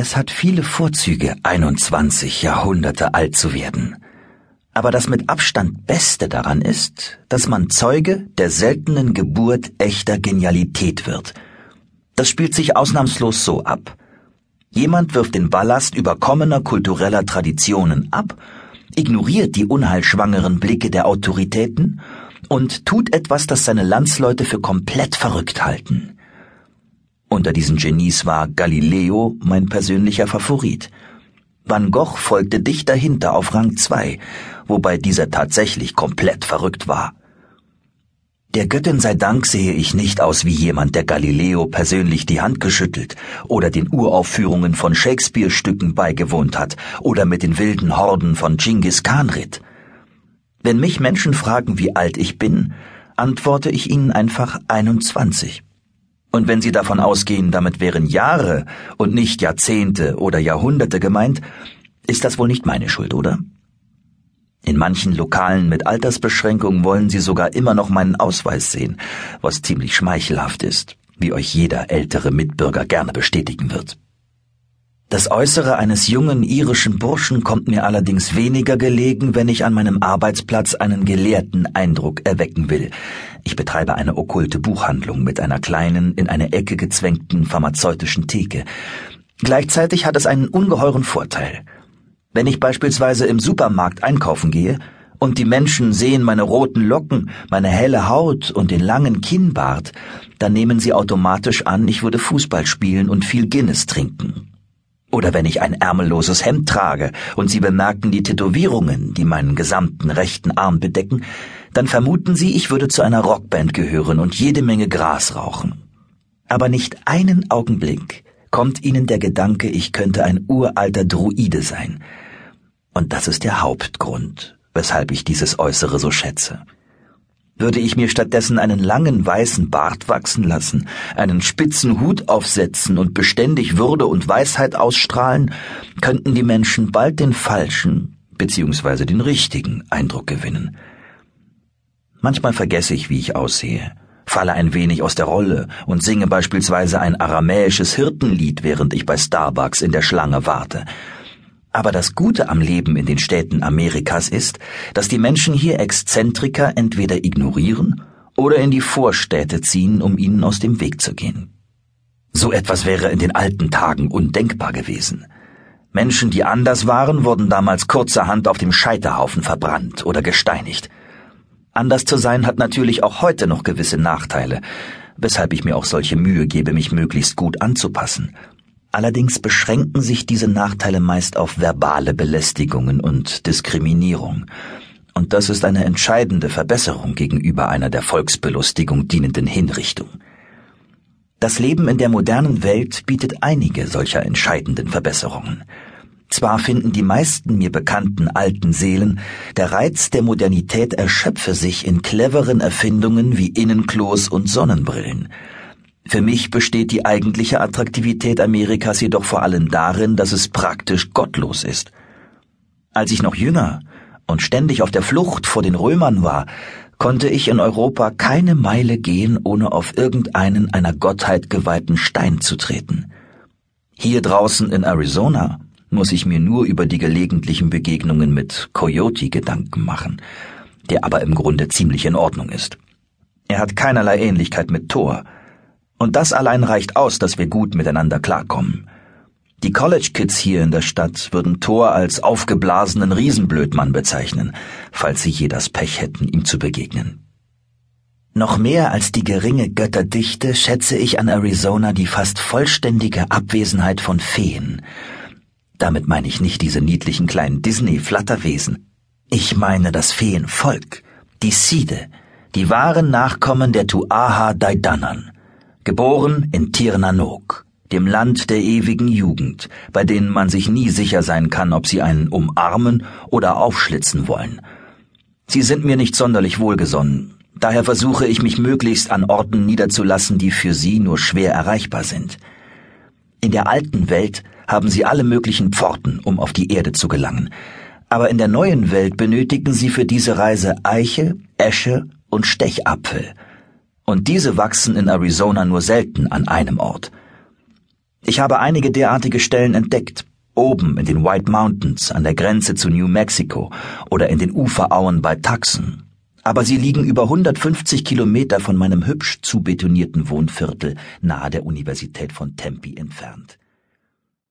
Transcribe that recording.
Es hat viele Vorzüge, 21 Jahrhunderte alt zu werden. Aber das mit Abstand Beste daran ist, dass man Zeuge der seltenen Geburt echter Genialität wird. Das spielt sich ausnahmslos so ab. Jemand wirft den Ballast überkommener kultureller Traditionen ab, ignoriert die unheilschwangeren Blicke der Autoritäten und tut etwas, das seine Landsleute für komplett verrückt halten. Unter diesen Genies war Galileo mein persönlicher Favorit. Van Gogh folgte dicht dahinter auf Rang 2, wobei dieser tatsächlich komplett verrückt war. Der Göttin sei Dank sehe ich nicht aus wie jemand, der Galileo persönlich die Hand geschüttelt oder den Uraufführungen von Shakespeare-Stücken beigewohnt hat oder mit den wilden Horden von Genghis Khan ritt. Wenn mich Menschen fragen, wie alt ich bin, antworte ich ihnen einfach 21. Und wenn Sie davon ausgehen, damit wären Jahre und nicht Jahrzehnte oder Jahrhunderte gemeint, ist das wohl nicht meine Schuld, oder? In manchen Lokalen mit Altersbeschränkungen wollen Sie sogar immer noch meinen Ausweis sehen, was ziemlich schmeichelhaft ist, wie euch jeder ältere Mitbürger gerne bestätigen wird. Das Äußere eines jungen irischen Burschen kommt mir allerdings weniger gelegen, wenn ich an meinem Arbeitsplatz einen gelehrten Eindruck erwecken will. Ich betreibe eine okkulte Buchhandlung mit einer kleinen, in eine Ecke gezwängten pharmazeutischen Theke. Gleichzeitig hat es einen ungeheuren Vorteil. Wenn ich beispielsweise im Supermarkt einkaufen gehe, und die Menschen sehen meine roten Locken, meine helle Haut und den langen Kinnbart, dann nehmen sie automatisch an, ich würde Fußball spielen und viel Guinness trinken. Oder wenn ich ein ärmelloses Hemd trage und Sie bemerken die Tätowierungen, die meinen gesamten rechten Arm bedecken, dann vermuten Sie, ich würde zu einer Rockband gehören und jede Menge Gras rauchen. Aber nicht einen Augenblick kommt Ihnen der Gedanke, ich könnte ein uralter Druide sein. Und das ist der Hauptgrund, weshalb ich dieses Äußere so schätze. Würde ich mir stattdessen einen langen weißen Bart wachsen lassen, einen spitzen Hut aufsetzen und beständig Würde und Weisheit ausstrahlen, könnten die Menschen bald den falschen bzw. den richtigen Eindruck gewinnen. Manchmal vergesse ich, wie ich aussehe, falle ein wenig aus der Rolle und singe beispielsweise ein aramäisches Hirtenlied, während ich bei Starbucks in der Schlange warte, aber das Gute am Leben in den Städten Amerikas ist, dass die Menschen hier Exzentriker entweder ignorieren oder in die Vorstädte ziehen, um ihnen aus dem Weg zu gehen. So etwas wäre in den alten Tagen undenkbar gewesen. Menschen, die anders waren, wurden damals kurzerhand auf dem Scheiterhaufen verbrannt oder gesteinigt. Anders zu sein hat natürlich auch heute noch gewisse Nachteile, weshalb ich mir auch solche Mühe gebe, mich möglichst gut anzupassen Allerdings beschränken sich diese Nachteile meist auf verbale Belästigungen und Diskriminierung. Und das ist eine entscheidende Verbesserung gegenüber einer der Volksbelustigung dienenden Hinrichtung. Das Leben in der modernen Welt bietet einige solcher entscheidenden Verbesserungen. Zwar finden die meisten mir bekannten alten Seelen, der Reiz der Modernität erschöpfe sich in cleveren Erfindungen wie Innenklos und Sonnenbrillen, für mich besteht die eigentliche Attraktivität Amerikas jedoch vor allem darin, dass es praktisch gottlos ist. Als ich noch jünger und ständig auf der Flucht vor den Römern war, konnte ich in Europa keine Meile gehen, ohne auf irgendeinen einer Gottheit geweihten Stein zu treten. Hier draußen in Arizona muss ich mir nur über die gelegentlichen Begegnungen mit Coyote Gedanken machen, der aber im Grunde ziemlich in Ordnung ist. Er hat keinerlei Ähnlichkeit mit Thor, und das allein reicht aus, dass wir gut miteinander klarkommen. Die College Kids hier in der Stadt würden Thor als aufgeblasenen Riesenblödmann bezeichnen, falls sie je das Pech hätten, ihm zu begegnen. Noch mehr als die geringe Götterdichte schätze ich an Arizona die fast vollständige Abwesenheit von Feen. Damit meine ich nicht diese niedlichen kleinen Disney-Flatterwesen. Ich meine das Feenvolk, die Side, die wahren Nachkommen der Tuaha Daidanan geboren in Tirnanok, dem Land der ewigen Jugend, bei denen man sich nie sicher sein kann, ob sie einen umarmen oder aufschlitzen wollen. Sie sind mir nicht sonderlich wohlgesonnen, daher versuche ich mich möglichst an Orten niederzulassen, die für sie nur schwer erreichbar sind. In der alten Welt haben sie alle möglichen Pforten, um auf die Erde zu gelangen, aber in der neuen Welt benötigen sie für diese Reise Eiche, Esche und Stechapfel, und diese wachsen in Arizona nur selten an einem Ort. Ich habe einige derartige Stellen entdeckt, oben in den White Mountains an der Grenze zu New Mexico oder in den Uferauen bei Tucson. Aber sie liegen über 150 Kilometer von meinem hübsch zubetonierten Wohnviertel nahe der Universität von Tempe entfernt.